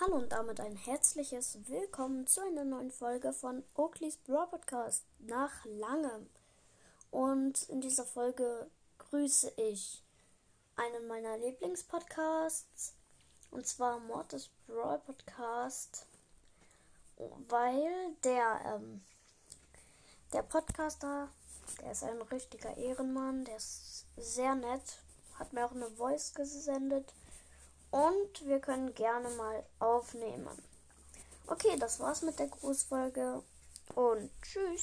Hallo und damit ein herzliches Willkommen zu einer neuen Folge von Oakley's Brawl Podcast nach langem. Und in dieser Folge grüße ich einen meiner Lieblingspodcasts und zwar Mortis Brawl Podcast, weil der ähm, der Podcaster, der ist ein richtiger Ehrenmann, der ist sehr nett, hat mir auch eine Voice gesendet und wir können gerne mal aufnehmen. Okay, das war's mit der Grußfolge und tschüss.